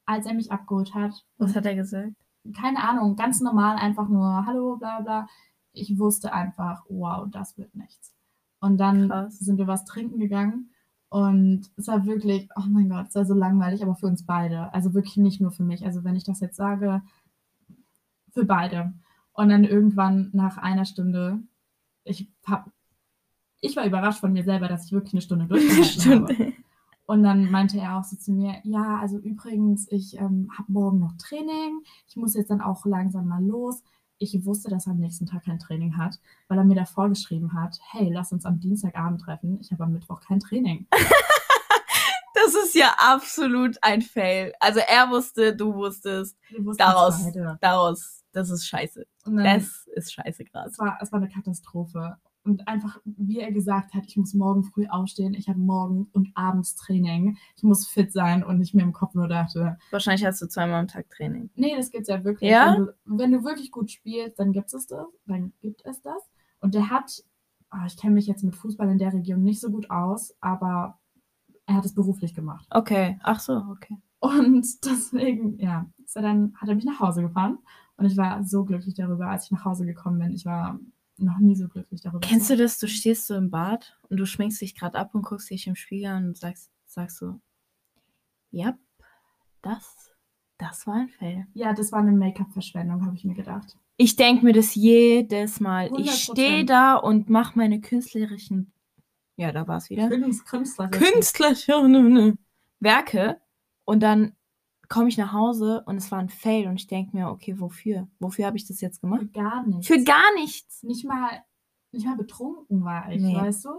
als er mich abgeholt hat, Was hat er gesagt? keine Ahnung, ganz normal einfach nur Hallo, bla bla. Ich wusste einfach, wow, das wird nichts. Und dann Krass. sind wir was trinken gegangen und es war wirklich, oh mein Gott, es war so langweilig, aber für uns beide. Also wirklich nicht nur für mich. Also wenn ich das jetzt sage, für beide. Und dann irgendwann nach einer Stunde, ich hab, ich war überrascht von mir selber, dass ich wirklich eine Stunde durchgehalten habe. Und dann meinte er auch so zu mir, ja, also übrigens, ich ähm, habe morgen noch Training. Ich muss jetzt dann auch langsam mal los. Ich wusste, dass er am nächsten Tag kein Training hat, weil er mir davor geschrieben hat, hey, lass uns am Dienstagabend treffen. Ich habe am Mittwoch kein Training. Das ist ja absolut ein Fail. Also er wusste, du wusstest, daraus, beide. daraus, das ist scheiße. Das ist scheiße gerade. es, war, es war eine Katastrophe. Und einfach, wie er gesagt hat, ich muss morgen früh aufstehen, ich habe morgen und abends Training. Ich muss fit sein und ich mir im Kopf nur dachte, Wahrscheinlich hast du zweimal am Tag Training. Nee, das gibt's ja wirklich. Ja? Wenn, du, wenn du wirklich gut spielst, dann gibt es das. Dann gibt es das. Und der hat, ah, ich kenne mich jetzt mit Fußball in der Region nicht so gut aus, aber er hat es beruflich gemacht. Okay, ach so, okay. Und deswegen, ja, ist er dann hat er mich nach Hause gefahren. Und ich war so glücklich darüber, als ich nach Hause gekommen bin. Ich war noch nie so glücklich darüber. Kennst du das? Du stehst so im Bad und du schminkst dich gerade ab und guckst dich im Spiegel an und sagst, sagst so, ja, das, das war ein Fail. Ja, das war eine Make-up-Verschwendung, habe ich mir gedacht. Ich denke mir das jedes Mal. Ich 100%. stehe da und mache meine künstlerischen, ja, da war es wieder, Künst- Künstler. künstlerischen Werke und dann komme ich nach Hause und es war ein Fail und ich denke mir, okay, wofür? Wofür habe ich das jetzt gemacht? Gar nicht. Für gar nichts. nicht mal, nicht mal betrunken war ich, Nee. weißt du?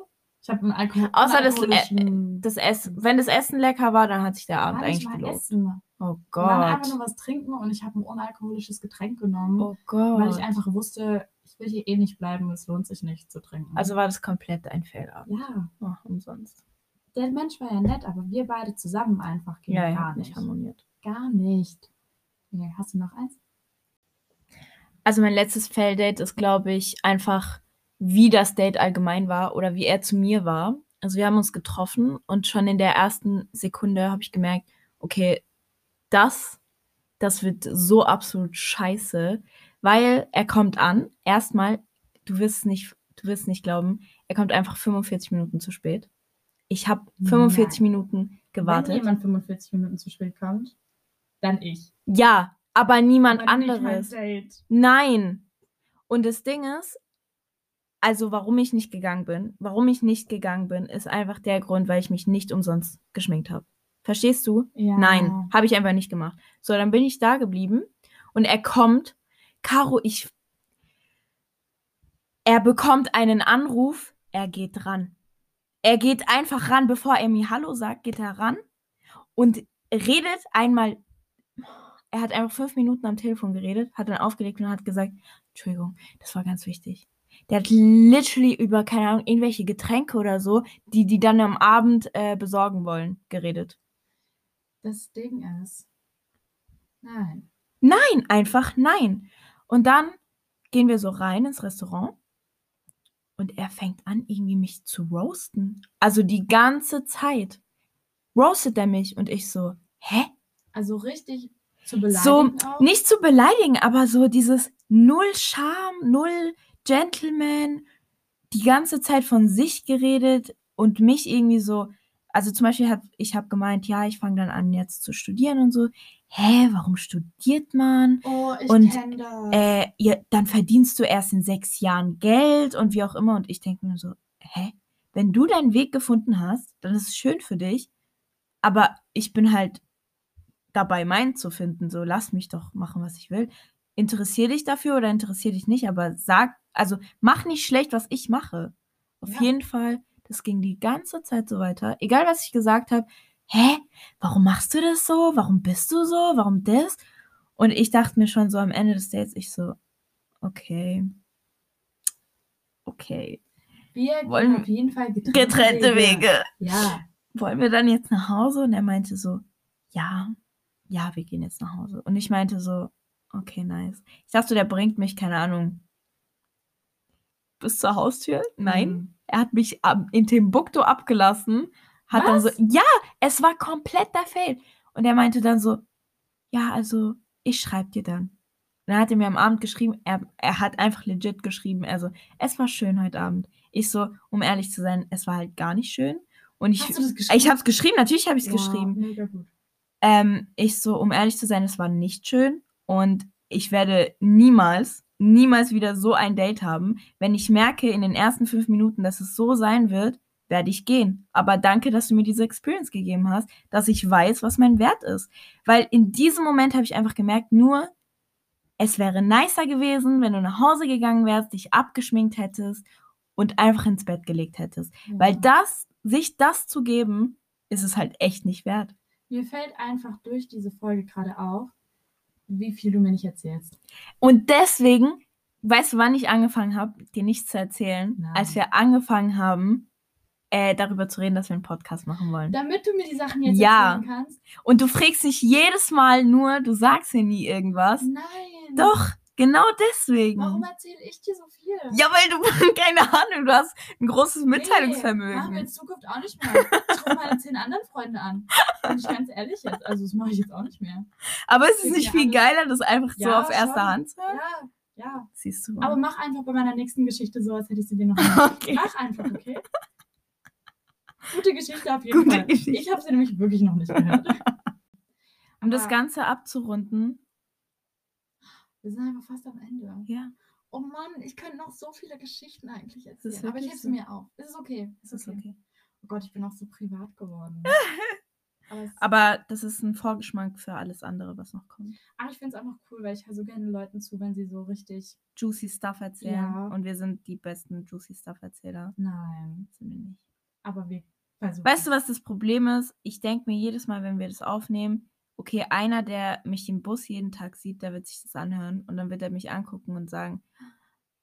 Ich habe einen Alkohol. Außer das, äh, Das Ess wenn das Essen lecker war, dann hat sich der Abend eigentlich gelohnt. essen. Oh Und dann einfach Gott. nur was trinken und ich habe ein unalkoholisches Getränk genommen, Oh weil ich Gott. einfach wusste, ich will hier eh nicht bleiben, es lohnt sich nicht zu trinken. Also war das komplett ein Fail-Abend. ja, Oh, umsonst. der Mensch war ja nett, aber wir beide zusammen einfach gingen Ja, ja, gar nicht nicht. harmoniert. Gar nicht. Nee, hast du noch eins? Also mein letztes Fail-Date ist, glaube ich, einfach, wie das Date allgemein war oder wie er zu mir war. Also wir haben uns getroffen und schon in der ersten Sekunde habe ich gemerkt, okay, das, das wird so absolut scheiße, weil er kommt an, erstmal, du wirst es nicht, du wirst nicht glauben, er kommt einfach 45 Minuten zu spät. Ich habe 45 Minuten Wenn gewartet. jemand 45 Minuten zu spät kommt, dann ich. Ja, aber niemand Aber anderes. Nein. Und das Ding ist, also warum ich nicht gegangen bin, warum ich nicht gegangen bin, ist einfach der Grund, weil ich mich nicht umsonst geschminkt habe. Verstehst du? Ja. Nein, habe ich einfach nicht gemacht. So, dann bin ich da geblieben und er kommt. Caro, ich. Er bekommt einen Anruf, er geht ran. Er geht einfach ran, bevor er mir Hallo sagt, geht er ran und redet einmal. Er hat einfach fünf Minuten am Telefon geredet, hat dann aufgelegt und hat gesagt, Entschuldigung, das war ganz wichtig. Der hat literally über, keine Ahnung, irgendwelche Getränke oder so, die die dann am Abend äh, besorgen wollen, geredet. Das Ding ist. Nein. Nein, einfach nein. Und dann gehen wir so rein ins Restaurant und er fängt an, irgendwie mich zu roasten. Also die ganze Zeit roastet er mich und ich so, hä? Also richtig zu So, beleidigen auch. nicht zu beleidigen, aber so dieses null Charme, null Gentleman, die ganze Zeit von sich geredet und mich irgendwie so also zum Beispiel habe ich hab gemeint, ja, ich fange dann an jetzt zu studieren und so. Hä, warum studiert man? Oh, ich Und, das. Äh, ja, dann verdienst du erst in sechs Jahren Geld und wie auch immer. Und ich denke mir so, hä? Wenn du deinen Weg gefunden hast, dann ist es schön für dich. Aber ich bin halt dabei, meinen zu finden. So, lass mich doch machen, was ich will. Interessier dich dafür oder interessier dich nicht, aber sag, also mach nicht schlecht, was ich mache. Auf Ja. jeden Fall, das ging die ganze Zeit so weiter. Egal, was ich gesagt habe, hä, warum machst du das so? Warum bist du so? Warum das? Und ich dachte mir schon so am Ende des Dates, ich so, okay, okay, Wir wollen- auf jeden Fall getrennte, getrennte Wege. Ja. Wollen wir dann jetzt nach Hause? Und er meinte so, ja, ja, wir gehen jetzt nach Hause. Und ich meinte so, okay, nice. Ich dachte, der bringt mich, keine Ahnung, bis zur Haustür. Nein, Mhm. er hat mich in Timbuktu abgelassen, hat dann so, Was? ja, es war komplett der Fail. Und er meinte dann so, ja, also ich schreibe dir dann. Und dann hat er mir am Abend geschrieben, er, er hat einfach legit geschrieben, also es war schön heute Abend. Ich so, um ehrlich zu sein, es war halt gar nicht schön. Und ich, Hast du das geschrieben? ich habe es geschrieben, natürlich habe ich es Wow, geschrieben. Mega gut. Ähm, ich so, um ehrlich zu sein, es war nicht schön und ich werde niemals, niemals wieder so ein Date haben. Wenn ich merke in den ersten fünf Minuten, dass es so sein wird, werde ich gehen. Aber danke, dass du mir diese Experience gegeben hast, dass ich weiß, was mein Wert ist. Weil in diesem Moment habe ich einfach gemerkt, nur es wäre nicer gewesen, wenn du nach Hause gegangen wärst, dich abgeschminkt hättest und einfach ins Bett gelegt hättest. Weil Ja. das, sich das zu geben, ist es halt echt nicht wert. Mir fällt einfach durch diese Folge gerade auf, wie viel du mir nicht erzählst. Und deswegen, weißt du, wann ich angefangen habe, dir nichts zu erzählen? Nein. Als wir angefangen haben, äh, darüber zu reden, dass wir einen Podcast machen wollen. Damit du mir die Sachen jetzt Ja. erzählen kannst. Und du fragst dich jedes Mal nur, du sagst mir nie irgendwas. Nein. Doch, genau deswegen. Warum erzähle ich dir so viel? Ja, weil du, keine Ahnung, du hast ein großes Nee, Mitteilungsvermögen. machen wir in Zukunft auch nicht mehr. Ich rufe meine zehn anderen Freunde an. Bin ich ganz ehrlich jetzt. Also, das mache ich jetzt auch nicht mehr. Aber ist es nicht viel geiler, das einfach so Ja, auf erster schon. Hand zu hören? Ja, ja. Siehst du. Aber mach einfach bei meiner nächsten Geschichte so, als hätte ich sie dir noch nicht. Okay. Mach einfach, okay? Gute Geschichte auf jeden Gute Fall. Geschichte. Ich habe sie nämlich wirklich noch nicht gehört. um das Aber Ganze abzurunden. Wir sind einfach fast am Ende. Ja, Oh Mann, ich könnte noch so viele Geschichten eigentlich erzählen. Aber ich hebe so. mir auf. Es ist okay. Es ist okay. Oh Gott, ich bin auch so privat geworden. Aber, Aber das ist ein Vorgeschmack für alles andere, was noch kommt. aber ich finde es auch noch cool, weil ich höre so gerne Leuten zu, wenn sie so richtig. Juicy Stuff erzählen. Ja. Und wir sind die besten Juicy Stuff Erzähler. Nein. Sind wir nicht. Aber wir versuchen. Weißt du, was das Problem ist? Ich denke mir jedes Mal, wenn wir das aufnehmen, okay, einer, der mich im Bus jeden Tag sieht, der wird sich das anhören und dann wird er mich angucken und sagen,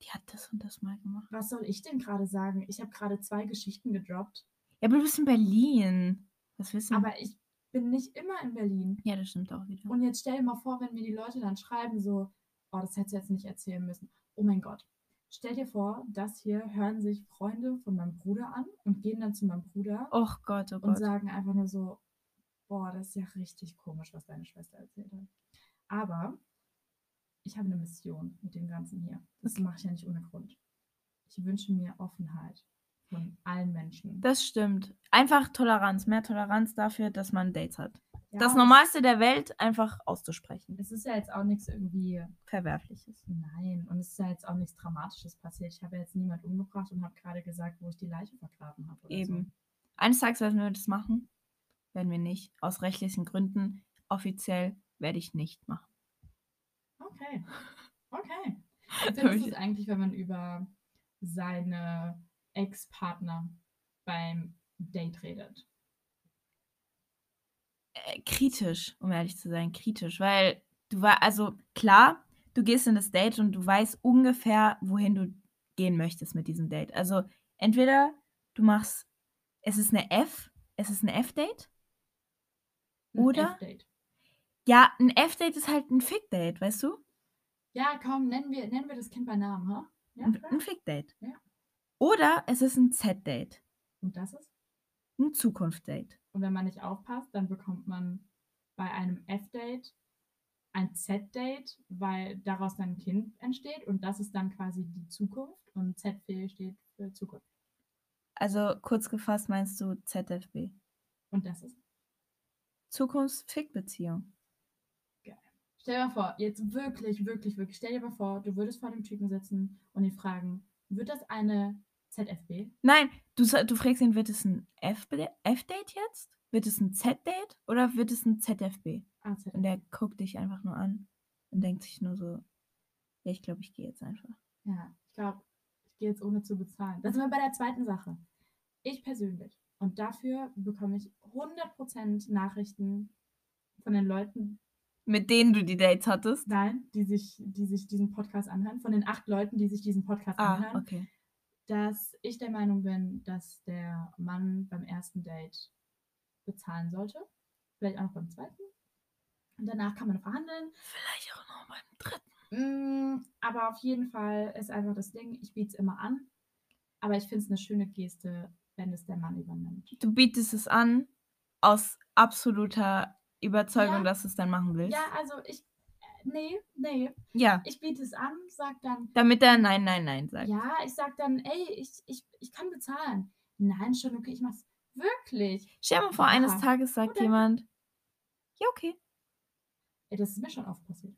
die hat das und das mal gemacht. Was soll ich denn gerade sagen? Ich habe gerade zwei Geschichten gedroppt. Ja, aber du bist in Berlin. Was du? Aber ich bin nicht immer in Berlin. ja, das stimmt auch wieder. Und jetzt stell dir mal vor, wenn mir die Leute dann schreiben, so, oh, das hättest du jetzt nicht erzählen müssen. Oh mein Gott. Stell dir vor, das hier hören sich Freunde von meinem Bruder an und gehen dann zu meinem Bruder Oh Gott, oh und Gott. sagen einfach nur so, boah, das ist ja richtig komisch, was deine Schwester erzählt hat. Aber ich habe eine Mission mit dem Ganzen hier. Das mache ich ja nicht ohne Grund. Ich wünsche mir Offenheit von allen Menschen. Das stimmt. Einfach Toleranz. Mehr Toleranz dafür, dass man Dates hat. Ja, Das Normalste der Welt einfach auszusprechen. Es ist ja jetzt auch nichts irgendwie Verwerfliches. Nein, und es ist ja jetzt auch nichts Dramatisches passiert. Ich habe ja jetzt niemand umgebracht und habe gerade gesagt, wo ich die Leiche vergraben habe. Eben. Eines Tages werden wir das machen. Werden wir nicht. Aus rechtlichen Gründen. Offiziell werde ich nicht machen. Okay. Okay. Wie findest du es eigentlich, wenn man über seine Ex-Partner beim Date redet? Äh, kritisch, um ehrlich zu sein, kritisch. Weil du war, also klar, du gehst in das Date und du weißt ungefähr, wohin du gehen möchtest mit diesem Date. Also entweder du machst, es ist eine F, es ist ein F-Date. Ein Oder? F-Date. Ja, ein F-Date ist halt ein Fick-Date, weißt du? Ja, komm, nennen wir, nennen wir das Kind bei Namen, ha? Ja, Ein, Fick-Date. Ja. Oder es ist ein Z-Date, Und das ist? ein Zukunft-Date. Und wenn man nicht aufpasst, dann bekommt man bei einem F-Date ein Z-Date, weil daraus dann ein Kind entsteht und das ist dann quasi die Zukunft und Z steht für Zukunft. Also kurz gefasst meinst du ZFB. Und das ist. Zukunftsfickbeziehung. Stell dir mal vor, jetzt wirklich, wirklich, wirklich, stell dir mal vor, du würdest vor dem Typen sitzen und ihn fragen, wird das eine ZFB? Nein, du, du fragst ihn, wird es ein F-Date jetzt? Wird es ein Z-Date oder wird es ein ZFB? Ah, ZFB. Und der guckt dich einfach nur an und denkt sich nur so, ja, ich glaube, ich gehe jetzt einfach. Ja, ich glaube, ich gehe jetzt ohne zu bezahlen. Das sind wir bei der zweiten Sache. Ich persönlich. Und dafür bekomme ich 100% Nachrichten von den Leuten, Mit denen du die Dates hattest? nein, die sich, die sich diesen Podcast anhören, von den acht Leuten, die sich diesen Podcast Ah, anhören, okay. dass ich der Meinung bin, dass der Mann beim ersten Date bezahlen sollte. Vielleicht auch noch beim zweiten. Und danach kann man verhandeln. Vielleicht auch noch beim dritten. Mm, aber auf jeden Fall ist einfach das Ding, ich biete es immer an. Aber ich finde es eine schöne Geste, wenn es der Mann übernimmt. Du bietest es an aus absoluter Überzeugung, Ja. dass du es dann machen willst. Ja, also ich. äh, Nee, nee. Ja, Ich biete es an, sag dann, damit er Nein, Nein, Nein sagt. ja, ich sag dann, ey, ich, ich, ich kann bezahlen. Nein, schon okay, ich mach's wirklich. Stell dir mal vor, Ja. eines Tages sagt Oder- jemand, ja, okay. Ey, das ist mir schon oft passiert.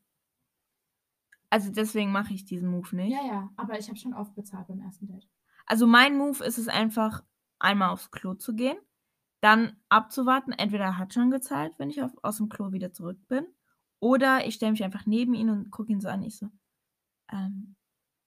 Also deswegen mache ich diesen Move nicht. Ja, ja, aber ich habe schon oft bezahlt beim ersten Date. Also mein Move ist es einfach, einmal aufs Klo zu gehen, dann abzuwarten. Entweder er hat schon gezahlt, wenn ich auf, aus dem Klo wieder zurück bin, oder ich stelle mich einfach neben ihn und gucke ihn so an. Ich so, ähm,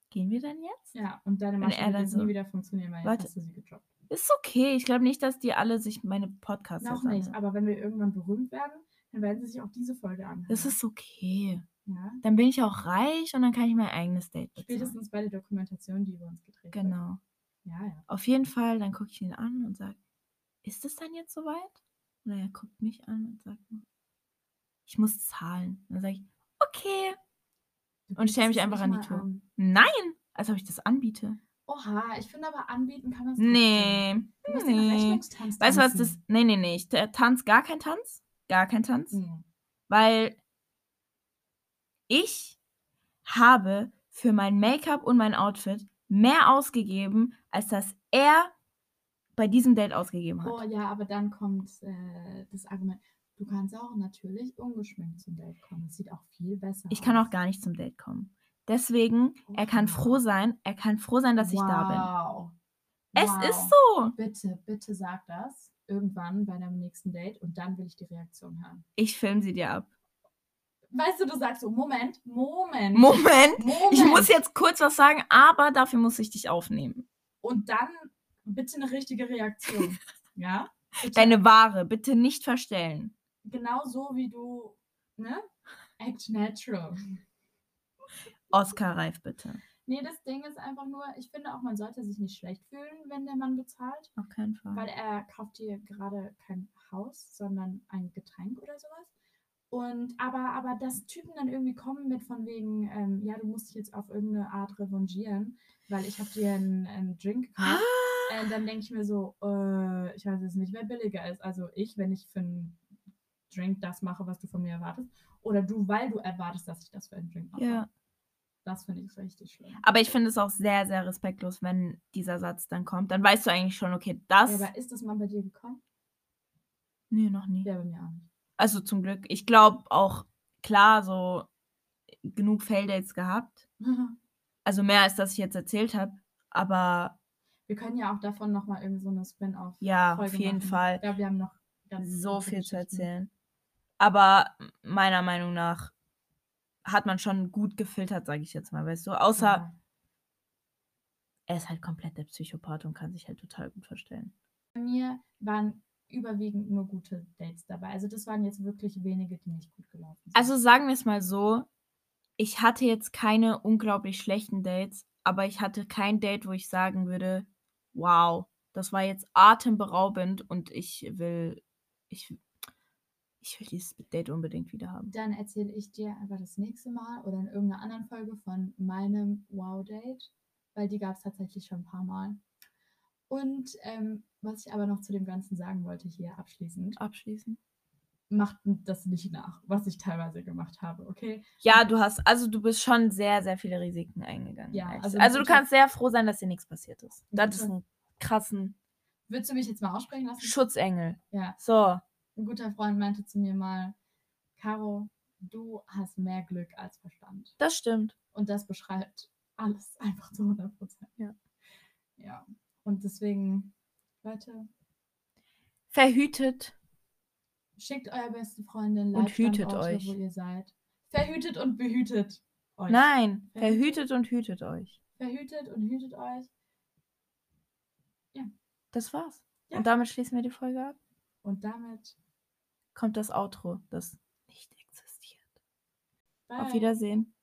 gehen wir denn jetzt? Ja, und deine er wird jetzt so- nie wieder funktionieren, weil jetzt Warte. hast du sie gedroppt. Ist okay. Ich glaube nicht, dass die alle sich meine Podcasts Noch jetzt nicht, aber wenn wir irgendwann berühmt werden, dann werden sie sich auch diese Folge anhören. Das ist okay. ja. Dann bin ich auch reich und dann kann ich mein eigenes Date bezahlen. Spätestens bei der Dokumentation, die über uns gedreht wird. Genau. Ja, ja. Auf jeden Fall, dann gucke ich ihn an und sage, ist es dann jetzt soweit? Und er guckt mich an und sagt, ich muss zahlen. Dann sage ich, okay. Du Und stell bietest mich einfach nicht an die Tür. Nein, als ob ich das anbiete. Oha, ich finde aber anbieten kann man es Nee. Du musst den nee. Weißt du was das? Nee, nee, nee. Ich t- tanz gar kein Tanz. Gar kein Tanz. Mhm. Weil ich habe für mein Make-up und mein Outfit mehr ausgegeben, als das er bei diesem Date ausgegeben hat. Oh ja, aber dann kommt äh, das Argument, du kannst auch natürlich ungeschminkt zum Date kommen. Das sieht auch viel besser Ich kann aus. auch gar nicht zum Date kommen. Deswegen, er kann froh sein, er kann froh sein, dass ich da bin. Wow. Es Wow. ist so. Bitte, bitte sag das irgendwann bei deinem nächsten Date und dann will ich die Reaktion hören. Ich film sie dir ab. Weißt du, du sagst so, Moment, Moment, Moment, Moment. ich muss jetzt kurz was sagen, aber dafür muss ich dich aufnehmen. Und dann bitte eine richtige Reaktion. ja? Bitte. Deine Ware, bitte nicht verstellen. Genau so wie du, ne? Act natural. Oscar reif bitte. Nee, das Ding ist einfach nur, ich finde auch, man sollte sich nicht schlecht fühlen, wenn der Mann bezahlt, Auf keinen Fall. weil er kauft dir gerade kein Haus, sondern ein Getränk oder sowas. Und aber, aber dass Typen dann irgendwie kommen mit von wegen, ähm, ja, du musst dich jetzt auf irgendeine Art revanchieren, weil ich habe dir einen, einen Drink gekauft. Äh, dann denke ich mir so, äh, ich weiß jetzt nicht, wer billiger ist. Also ich, wenn ich für einen Drink das mache, was du von mir erwartest. Oder du, weil du erwartest, dass ich das für einen Drink mache. Ja. Das finde ich richtig schlimm. Aber ich finde es auch sehr, sehr respektlos, wenn dieser Satz dann kommt. Dann weißt du eigentlich schon, okay, das. Ja, aber ist das mal bei dir gekommen? nee, noch nie. Ja, bei mir auch nicht. Also zum Glück. Ich glaube auch, klar, so genug Fail-Dates gehabt. Also mehr als das ich jetzt erzählt habe. Aber Wir können ja auch davon nochmal irgendwie so eine Spin-off. ja, Folge auf jeden machen. Fall. Ich glaube, wir haben noch ganz so viel zu erzählen. Aber meiner Meinung nach hat man schon gut gefiltert, sage ich jetzt mal, weißt du? Außer Ja. er ist halt komplett der Psychopath und kann sich halt total gut verstellen. Bei mir waren überwiegend nur gute Dates dabei. Also das waren jetzt wirklich wenige, die nicht gut gelaufen sind. Also sagen wir es mal so, ich hatte jetzt keine unglaublich schlechten Dates, aber ich hatte kein Date, wo ich sagen würde, wow, das war jetzt atemberaubend und ich will, ich, ich will dieses Date unbedingt wieder haben. Dann erzähle ich dir einfach das nächste Mal oder in irgendeiner anderen Folge von meinem Wow-Date, weil die gab es tatsächlich schon ein paar Mal. Und ähm, was ich aber noch zu dem Ganzen sagen wollte hier abschließend, Abschließen. Macht das nicht nach, was ich teilweise gemacht habe, okay? Ja, du hast, also du bist schon sehr, sehr viele Risiken eingegangen. Ja, also also, du kannst sehr froh sein, dass dir nichts passiert ist. Das ist ein krassen Würdest du mich jetzt mal aussprechen lassen? Schutzengel. Ja. So, Ein guter Freund meinte zu mir mal, Caro, du hast mehr Glück als Verstand. das stimmt. Und das beschreibt alles einfach zu 100 Prozent. Ja. Ja. Und deswegen, Leute, Verhütet. Schickt eurer besten Freundin Und hütet euch. wo ihr seid. Verhütet und behütet euch. Nein, Verhütet. verhütet und hütet euch. Verhütet und hütet euch. Das war's. Ja. Und damit schließen wir die Folge ab. Und damit, Kommt das Outro, das nicht existiert. bye. Auf Wiedersehen.